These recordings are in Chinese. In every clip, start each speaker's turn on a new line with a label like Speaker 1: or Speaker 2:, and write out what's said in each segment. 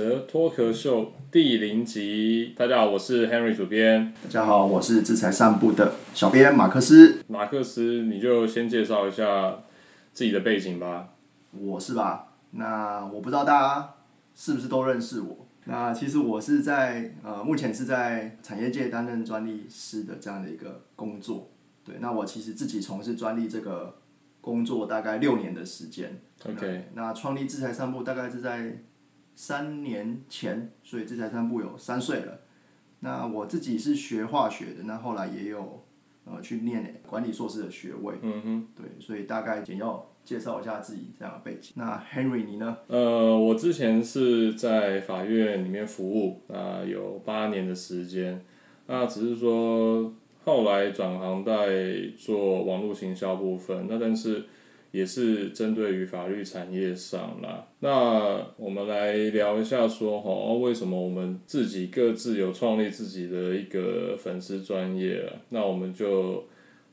Speaker 1: 则脱壳秀第零集，大家好，我是 Henry 主编。
Speaker 2: 大家好，我是制裁散步的小编马克思。
Speaker 1: 马克思，你就先介绍一下自己的背景吧。
Speaker 2: 我是吧？那我不知道大家是不是都认识我。那其实我是在呃，目前是在产业界担任专利师的这样的一个工作。对，那我其实自己从事专利这个工作大概六年的时间。
Speaker 1: OK，
Speaker 2: 那创立制裁散步大概是在三年前，所以这才三步有三岁了。那我自己是学化学的，那后来也有呃去念管理硕士的学位。
Speaker 1: 嗯哼，
Speaker 2: 对，所以大概简要介绍一下自己这样的背景。那 Henry 你呢？
Speaker 1: 呃，我之前是在法院里面服务，那有八年的时间，那只是说后来转行在做网络行销部分，那但是也是针对于法律产业上啦。那我们来聊一下说，哈，为什么我们自己各自有创立自己的一个粉丝专业啊？那我们就。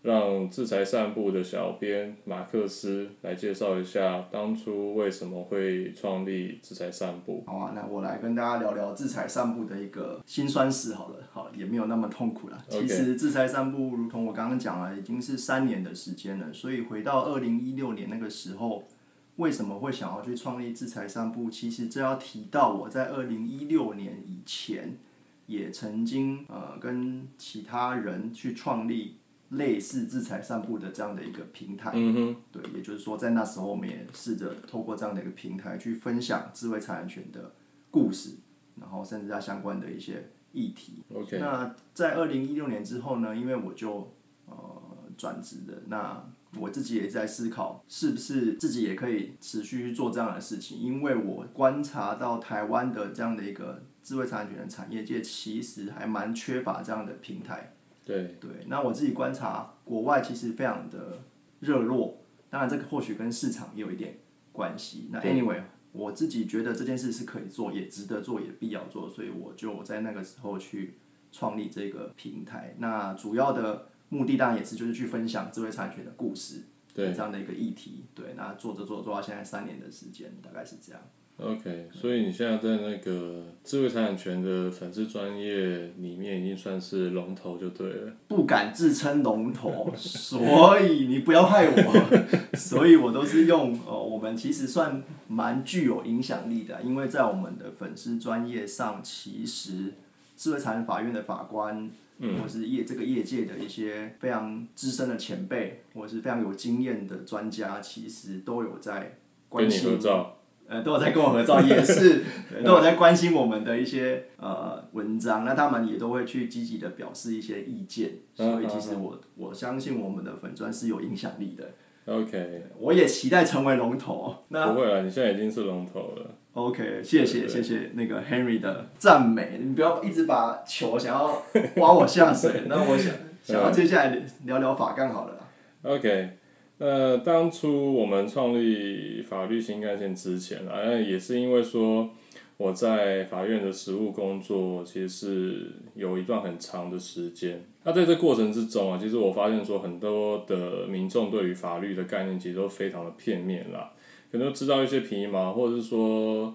Speaker 1: 让制裁散步的小编马克思来介绍一下当初为什么会创立制裁散步。
Speaker 2: 好啊，那我来跟大家聊聊制裁散步的一个辛酸史好了，好也没有那么痛苦了。其实制裁散步，如同我刚刚讲了，已经是三年的时间了。所以回到二零一六年那个时候，为什么会想要去创立制裁散步？其实这要提到我在二零一六年以前，也曾经呃跟其他人去创立类似制裁散步的这样的一个平台。
Speaker 1: 嗯哼，
Speaker 2: 对，也就是说，在那时候我们也试着透过这样的一个平台去分享智慧财产权的故事，然后甚至它相关的一些议题。
Speaker 1: OK，
Speaker 2: 那在二零一六年之后呢，因为我就呃转职了，那我自己也在思考，是不是自己也可以持续去做这样的事情，因为我观察到台湾的这样的一个智慧财产权的产业界，其实还蛮缺乏这样的平台。
Speaker 1: 对，
Speaker 2: 对，那我自己观察，国外其实非常的热络，当然这个或许跟市场也有一点关系。那 anyway，我自己觉得这件事是可以做，也值得做，也必要做，所以我就在那个时候去创立这个平台。那主要的目的当然也是就是去分享智慧产权的故事，
Speaker 1: 对
Speaker 2: 这样的一个议题。对，那做着做着做到现在三年的时间，大概是这样。
Speaker 1: OK，所以你现在在那个智慧财产权的粉丝专业里面，已经算是龙头就对了。
Speaker 2: 不敢自称龙头，所以你不要害我。所以我都是用呃，我们其实算蛮具有影响力的，因为在我们的粉丝专业上，其实智慧财产法院的法官，或是业这个业界的一些非常资深的前辈，或是非常有经验的专家，其实都有在关心呃，都有在跟我合照，也 是都有在关心我们的一些呃文章，那他们也都会去积极的表示一些意见，所以其实我我相信我们的粉砖是有影响力的
Speaker 1: ，OK，
Speaker 2: 我也期待成为龙头。那
Speaker 1: 不会了，你现在已经是龙头了。
Speaker 2: OK，谢谢谢谢那个 Henry 的赞美，你不要一直把球想要挖我下水，那我想想要接下来聊聊法杠好了啦。
Speaker 1: OK，那当初我们创立法律新干线之前啊，也是因为说我在法院的实务工作，其实是有一段很长的时间。那在这过程之中啊，其实我发现说很多的民众对于法律的概念其实都非常的片面啦，可能知道一些皮毛，或者是说，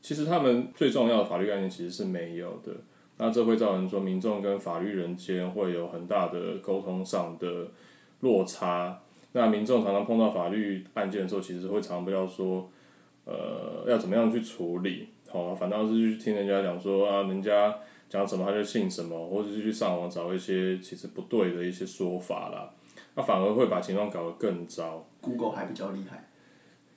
Speaker 1: 其实他们最重要的法律概念其实是没有的。那这会造成说民众跟法律人间会有很大的沟通上的落差。那民众常常碰到法律案件的时候，其实会常常不知道说，呃，要怎么样去处理。好、反倒是去听人家讲说啊，人家讲什么他就信什么，或者是去上网找一些其实不对的一些说法啦。那反而会把情况搞得更糟。
Speaker 2: Google 还比较厉害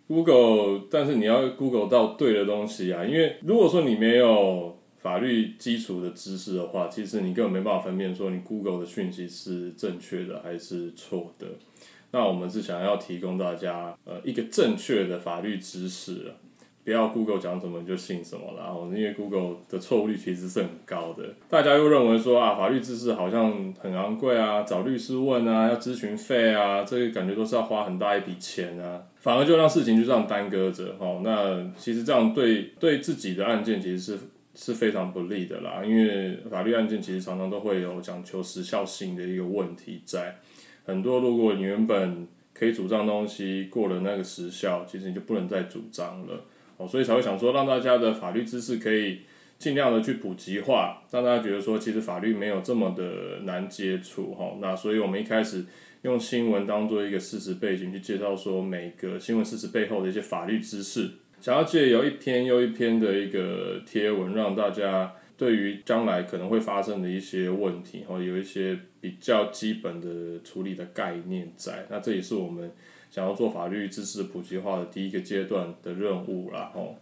Speaker 1: ，Google，但是你要 Google 到对的东西啊，因为如果说你没有法律基础的知识的话，其实你根本没办法分辨说你 Google 的讯息是正确的还是错的。那我们是想要提供大家呃一个正确的法律知识，不要 Google 讲什么就信什么啦。然后因为 Google 的错误率其实是很高的，大家又认为说啊法律知识好像很昂贵啊，找律师问啊，要咨询费啊，这个感觉都是要花很大一笔钱啊，反而就让事情就这样耽搁着哦。那其实这样对对自己的案件其实是。是非常不利的啦，因为法律案件其实常常都会有讲求时效性的一个问题在。很多如果你原本可以主张的东西过了那个时效，其实你就不能再主张了。哦，所以才会想说让大家的法律知识可以尽量的去普及化，让大家觉得说其实法律没有这么的难接触哈。那所以我们一开始用新闻当做一个事实背景去介绍说每个新闻事实背后的一些法律知识，想要借由一篇又一篇的一个贴文，让大家对于将来可能会发生的一些问题，或有一些比较基本的处理的概念在。那这也是我们想要做法律知识普及化的第一个阶段的任务啦，吼。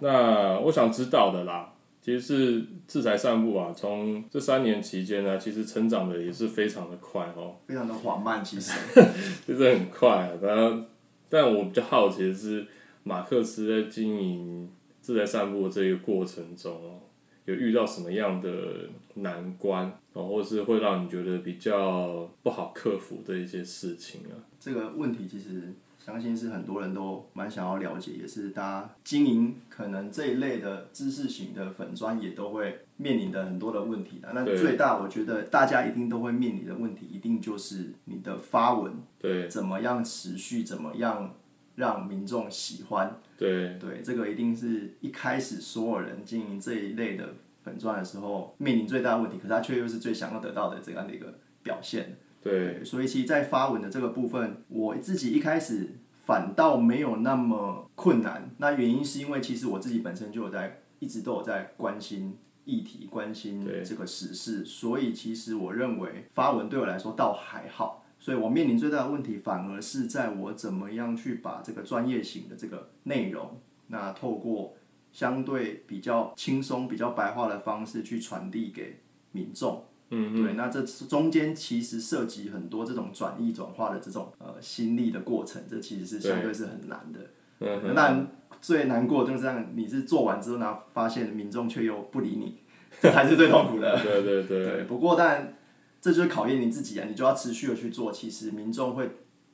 Speaker 1: 那我想知道的啦，其实是制裁散布啊，从这三年期间呢，其实成长的也是非常的快哦，
Speaker 2: 非常的缓慢，其实
Speaker 1: 其实很快然，但我比较好奇的是，马克思在经营制裁散布这个过程中哦，有遇到什么样的难关然后是会让你觉得比较不好克服的一些事情啊？
Speaker 2: 这个问题其实相信是很多人都蛮想要了解，也是大家经营可能这一类的知识型的粉砖也都会面临的很多的问题的。那最大我觉得大家一定都会面临的问题，一定就是你的发文
Speaker 1: 对
Speaker 2: 怎么样持续，怎么样让民众喜欢。
Speaker 1: 对
Speaker 2: 对，这个一定是一开始所有人经营这一类的粉钻的时候面临最大的问题，可是他却又是最想要得到的这样的一个表现。
Speaker 1: 对
Speaker 2: 所以其实，在发文的这个部分，我自己一开始反倒没有那么困难。那原因是因为其实我自己本身就有在一直都有在关心议题、关心
Speaker 1: 对
Speaker 2: 这个时事，所以其实我认为发文对我来说倒还好。所以我面临最大的问题，反而是在我怎么样去把这个专业型的这个内容，那透过相对比较轻松、比较白话的方式去传递给民众。
Speaker 1: 嗯
Speaker 2: 对，那这中间其实涉及很多这种转译转化的这种呃心力的过程，这其实是相对是很难的。
Speaker 1: 嗯
Speaker 2: 那最难过就是这样，你是做完之后呢，发现民众却又不理你，这才是最痛苦的。
Speaker 1: 对对对
Speaker 2: 对，不过当然这就是考验你自己啊，你就要持续的去做。其实民众会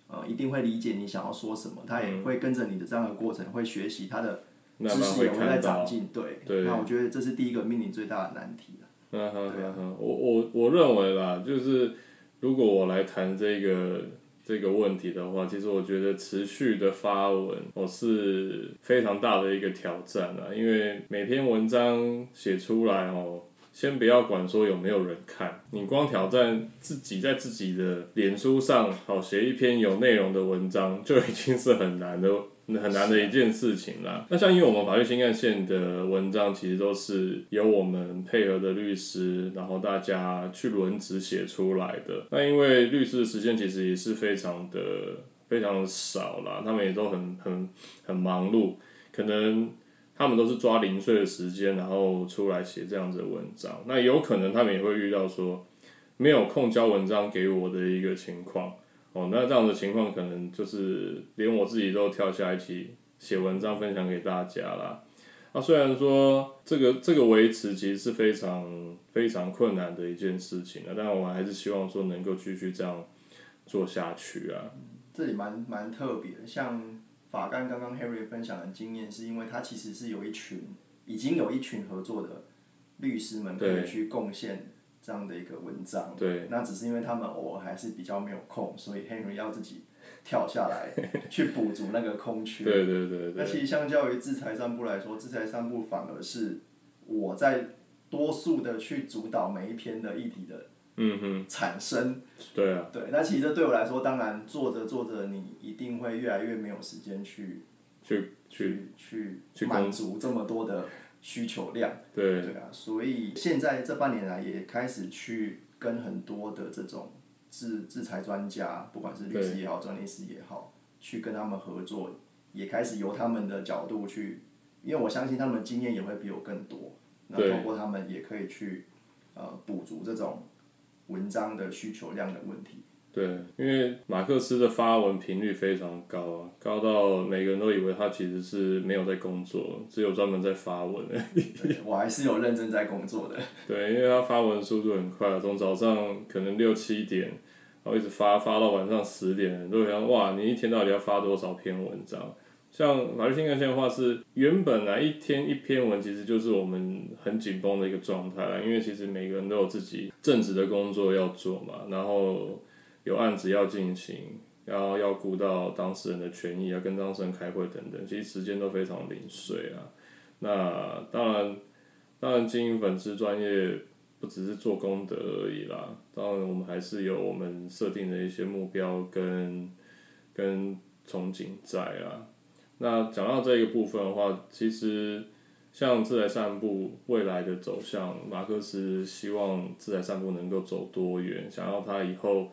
Speaker 2: 呃一定会理解你想要说什么，他也会跟着你的这样的过程，会学习他的知识也会在
Speaker 1: 看到。
Speaker 2: 长进。对，
Speaker 1: 对
Speaker 2: 那我觉得这是第一个面临最大的难题了。
Speaker 1: 嗯哼哼哼，我我我认为啦，就是如果我来谈这个这个问题的话，其实我觉得持续的发文，我是非常大的一个挑战啊，因为每篇文章写出来哦。先不要管说有没有人看，你光挑战自己在自己的脸书上好写一篇有内容的文章，就已经是很难的 很难的一件事情啦。那像因为我们法律新干线的文章，其实都是由我们配合的律师，然后大家去轮值写出来的。那因为律师的时间其实也是非常的非常的少啦，他们也都很很很忙碌，可能。他们都是抓零碎的时间，然后出来写这样子的文章。那有可能他们也会遇到说没有空交文章给我的一个情况。哦，那这样的情况可能就是连我自己都跳下一起写文章分享给大家啦。那虽然说这个这个维持其实是非常非常困难的一件事情啊，但我还是希望说能够继续这样做下去啊。
Speaker 2: 这里蛮蛮特别的，像法干刚刚 Harry 分享的经验，是因为他其实是有一群已经有一群合作的律师们可以去贡献这样的一个文章。
Speaker 1: 对，
Speaker 2: 那只是因为他们偶尔还是比较没有空，所以 Henry 要自己跳下来去补足那个空缺。
Speaker 1: 对对对对，
Speaker 2: 那其实相较于制裁三部来说，制裁三部反而是我在多数的去主导每一篇的议题的
Speaker 1: 嗯哼，
Speaker 2: 产生。
Speaker 1: 对啊，
Speaker 2: 对，那其实这对我来说，当然做着做着，你一定会越来越没有时间去
Speaker 1: 去去
Speaker 2: 去
Speaker 1: 去
Speaker 2: 满足这么多的需求量。
Speaker 1: 对。
Speaker 2: 对啊，所以现在这半年来也开始去跟很多的这种制制裁专家，不管是律师也好，专利师也好，去跟他们合作，也开始由他们的角度去，因为我相信他们的经验也会比我更多，那
Speaker 1: 对。
Speaker 2: 通过他们也可以去呃补足这种文章的需求量的问题。
Speaker 1: 对，因为马克思的发文频率非常高啊，高到每个人都以为他其实是没有在工作，只有专门在发文而已。
Speaker 2: 对我还是有认真在工作的。
Speaker 1: 对，因为他发文速度很快，从早上可能六七点，然后一直发发到晚上十点，都会想哇，你一天到底要发多少篇文章？像法律新干线的话是原本啊一天一篇文，其实就是我们很紧绷的一个状态啦，因为其实每个人都有自己正职的工作要做嘛，然后有案子要进行，要要顾到当事人的权益，要跟当事人开会等等，其实时间都非常零碎啊。那当然，当然经营粉丝专业不只是做功德而已啦。当然，我们还是有我们设定的一些目标跟跟憧憬在啊。那讲到这个部分的话，其实像自来散步未来的走向，马克思希望自来散步能够走多远，想要他以后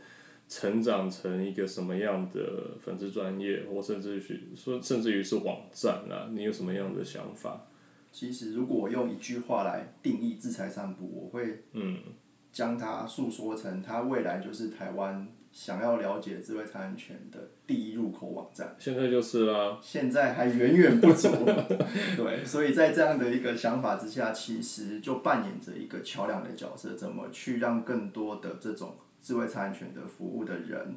Speaker 1: 成长成一个什么样的粉丝专业，或甚至于说甚至于是网站啊，你有什么样的想法？
Speaker 2: 其实，如果我用一句话来定义自裁散步，我会嗯将它诉说成，它未来就是台湾想要了解智慧财产权的第一入口网站。
Speaker 1: 现在就是啦。
Speaker 2: 现在还远远不足。对，所以在这样的一个想法之下，其实就扮演着一个桥梁的角色，怎么去让更多的这种智慧财产权的服务的人。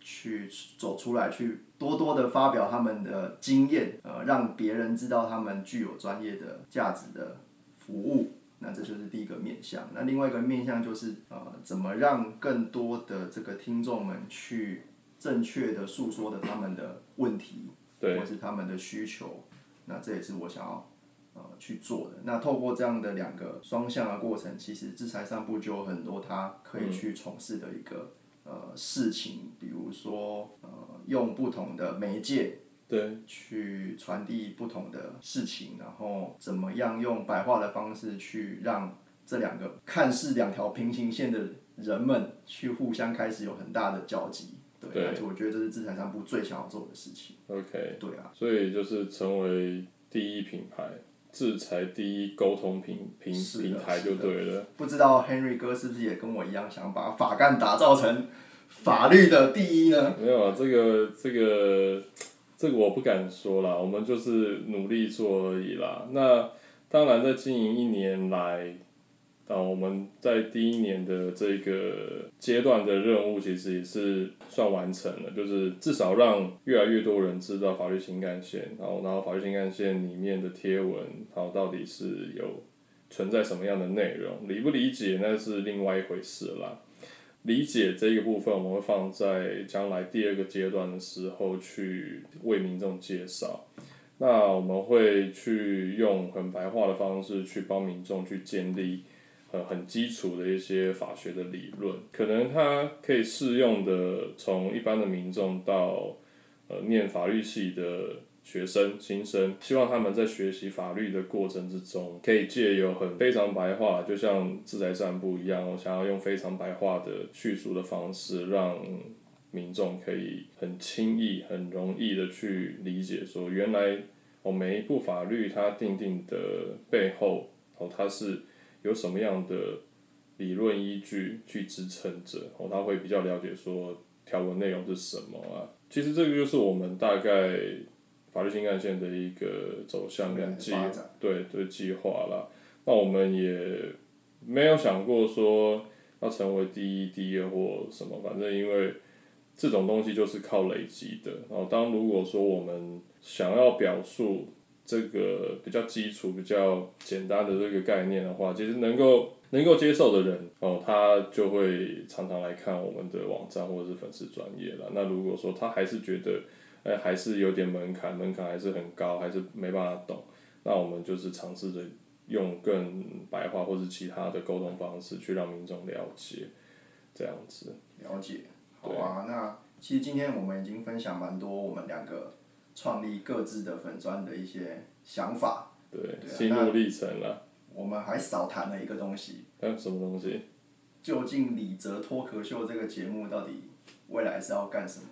Speaker 2: 去走出来，去多多的发表他们的经验，呃，让别人知道他们具有专业的价值的服务。那这就是第一个面向。那另外一个面向就是，呃，怎么让更多的这个听众们去正确的诉说的他们的问题，或是他们的需求。那这也是我想要呃去做的。那透过这样的两个双向的过程，其实制裁上部就有很多他可以去从事的一个。呃，事情，比如说，呃，用不同的媒介，
Speaker 1: 对，
Speaker 2: 去传递不同的事情，然后怎么样用白话的方式去让这两个看似两条平行线的人们去互相开始有很大的交集，对，而且我觉得这是制裁商部最想要做的事情。
Speaker 1: OK，
Speaker 2: 对啊，
Speaker 1: 所以就是成为第一品牌。制裁第一沟通平平平台就对了。
Speaker 2: 不知道 Henry 哥是不是也跟我一样，想把法干打造成法律的第一呢？
Speaker 1: 没有啊，这个这个这个我不敢说啦，我们就是努力做而已啦。那当然，在经营一年来。啊，我们在第一年的这个阶段的任务，其实也是算完成了，就是至少让越来越多人知道法律新干线，然后然后法律新干线里面的贴文，然后到底是有存在什么样的内容，理不理解那是另外一回事啦。理解这个部分，我们会放在将来第二个阶段的时候去为民众介绍。那我们会去用很白话的方式去帮民众去建立。呃，很基础的一些法学的理论，可能它可以适用的，从一般的民众到呃念法律系的学生、新生，希望他们在学习法律的过程之中，可以借由很非常白话，就像自在散步一样，我想要用非常白话的叙述的方式，让民众可以很轻易、很容易的去理解，说原来我每一部法律它定定的背后，哦，它是。有什么样的理论依据去支撑着？哦，他会比较了解说条文内容是什么啊？其实这个就是我们大概法律新干线的一个走向跟计对对计划啦。那我们也没有想过说要成为第一、第二或什么，反正因为这种东西就是靠累积的。然后当如果说我们想要表述。这个比较基础、比较简单的这个概念的话，其实能够能够接受的人哦，他就会常常来看我们的网站或者是粉丝专业了。那如果说他还是觉得，哎，还是有点门槛，门槛还是很高，还是没办法懂，那我们就是尝试着用更白话或是其他的沟通方式去让民众了解，这样子。
Speaker 2: 了解，好啊。那其实今天我们已经分享蛮多我们两个。创立各自的粉砖的一些想法，
Speaker 1: 对，心路历程了。
Speaker 2: 我们还少谈了一个东西。
Speaker 1: 嗯，什么东西？
Speaker 2: 究竟李泽脱壳秀这个节目到底未来是要干什么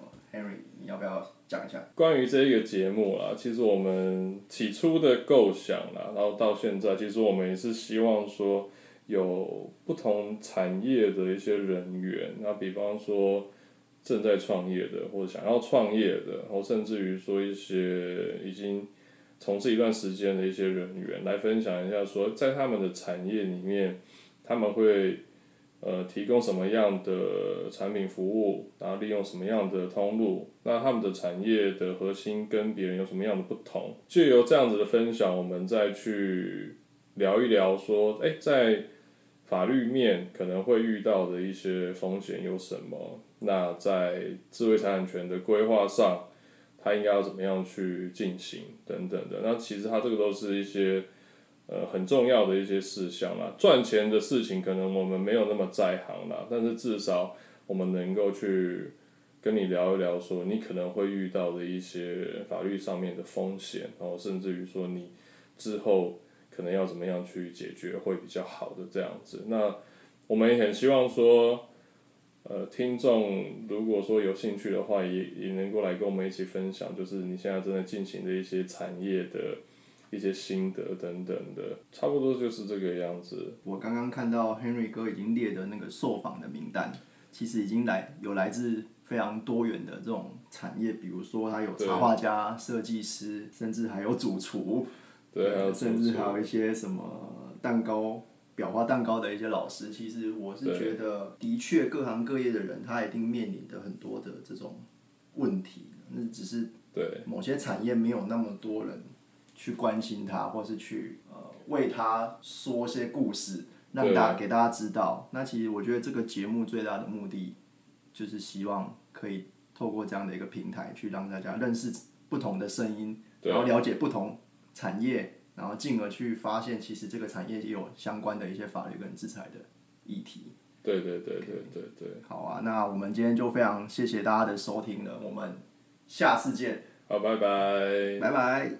Speaker 2: 你要不要讲一下？
Speaker 1: 关于这一个节目啦，其实我们起初的构想啦，然后到现在，其实我们也是希望说有不同产业的一些人员，那比方说。正在创业的，或者想要创业的，然后甚至于说一些已经从事一段时间的一些人员来分享一下，说在他们的产业里面，他们会呃提供什么样的产品服务，然后利用什么样的通路，那他们的产业的核心跟别人有什么样的不同？借由这样子的分享，我们再去聊一聊说，哎，在法律面可能会遇到的一些风险有什么？那在智慧财产权的规划上，它应该要怎么样去进行等等的？那其实它这个都是一些呃很重要的一些事项啦。赚钱的事情可能我们没有那么在行啦，但是至少我们能够去跟你聊一聊，说你可能会遇到的一些法律上面的风险，然后甚至于说你之后。可能要怎么样去解决会比较好的这样子，那我们也很希望说，呃，听众如果说有兴趣的话，也也能够来跟我们一起分享，就是你现在正在进行的一些产业的一些心得等等的，差不多就是这个样子。
Speaker 2: 我刚刚看到 Henry 哥已经列的那个受访的名单，其实已经来有来自非常多元的这种产业，比如说他有插画家、设计师，甚至还有主厨。
Speaker 1: 对，
Speaker 2: 甚至还有一些什么蛋糕、裱花蛋糕的一些老师，其实我是觉得，的确各行各业的人，他一定面临的很多的这种问题，那只是对某些产业没有那么多人去关心他，或是去呃为他说些故事，让大给大家知道。那其实我觉得这个节目最大的目的，就是希望可以透过这样的一个平台，去让大家认识不同的声音，然后了解不同。产业，然后进而去发现，其实这个产业也有相关的一些法律跟制裁的议题。
Speaker 1: 对对对对对对。
Speaker 2: 好啊，那我们今天就非常谢谢大家的收听了，我们下次见。
Speaker 1: 好，拜拜。
Speaker 2: 拜拜。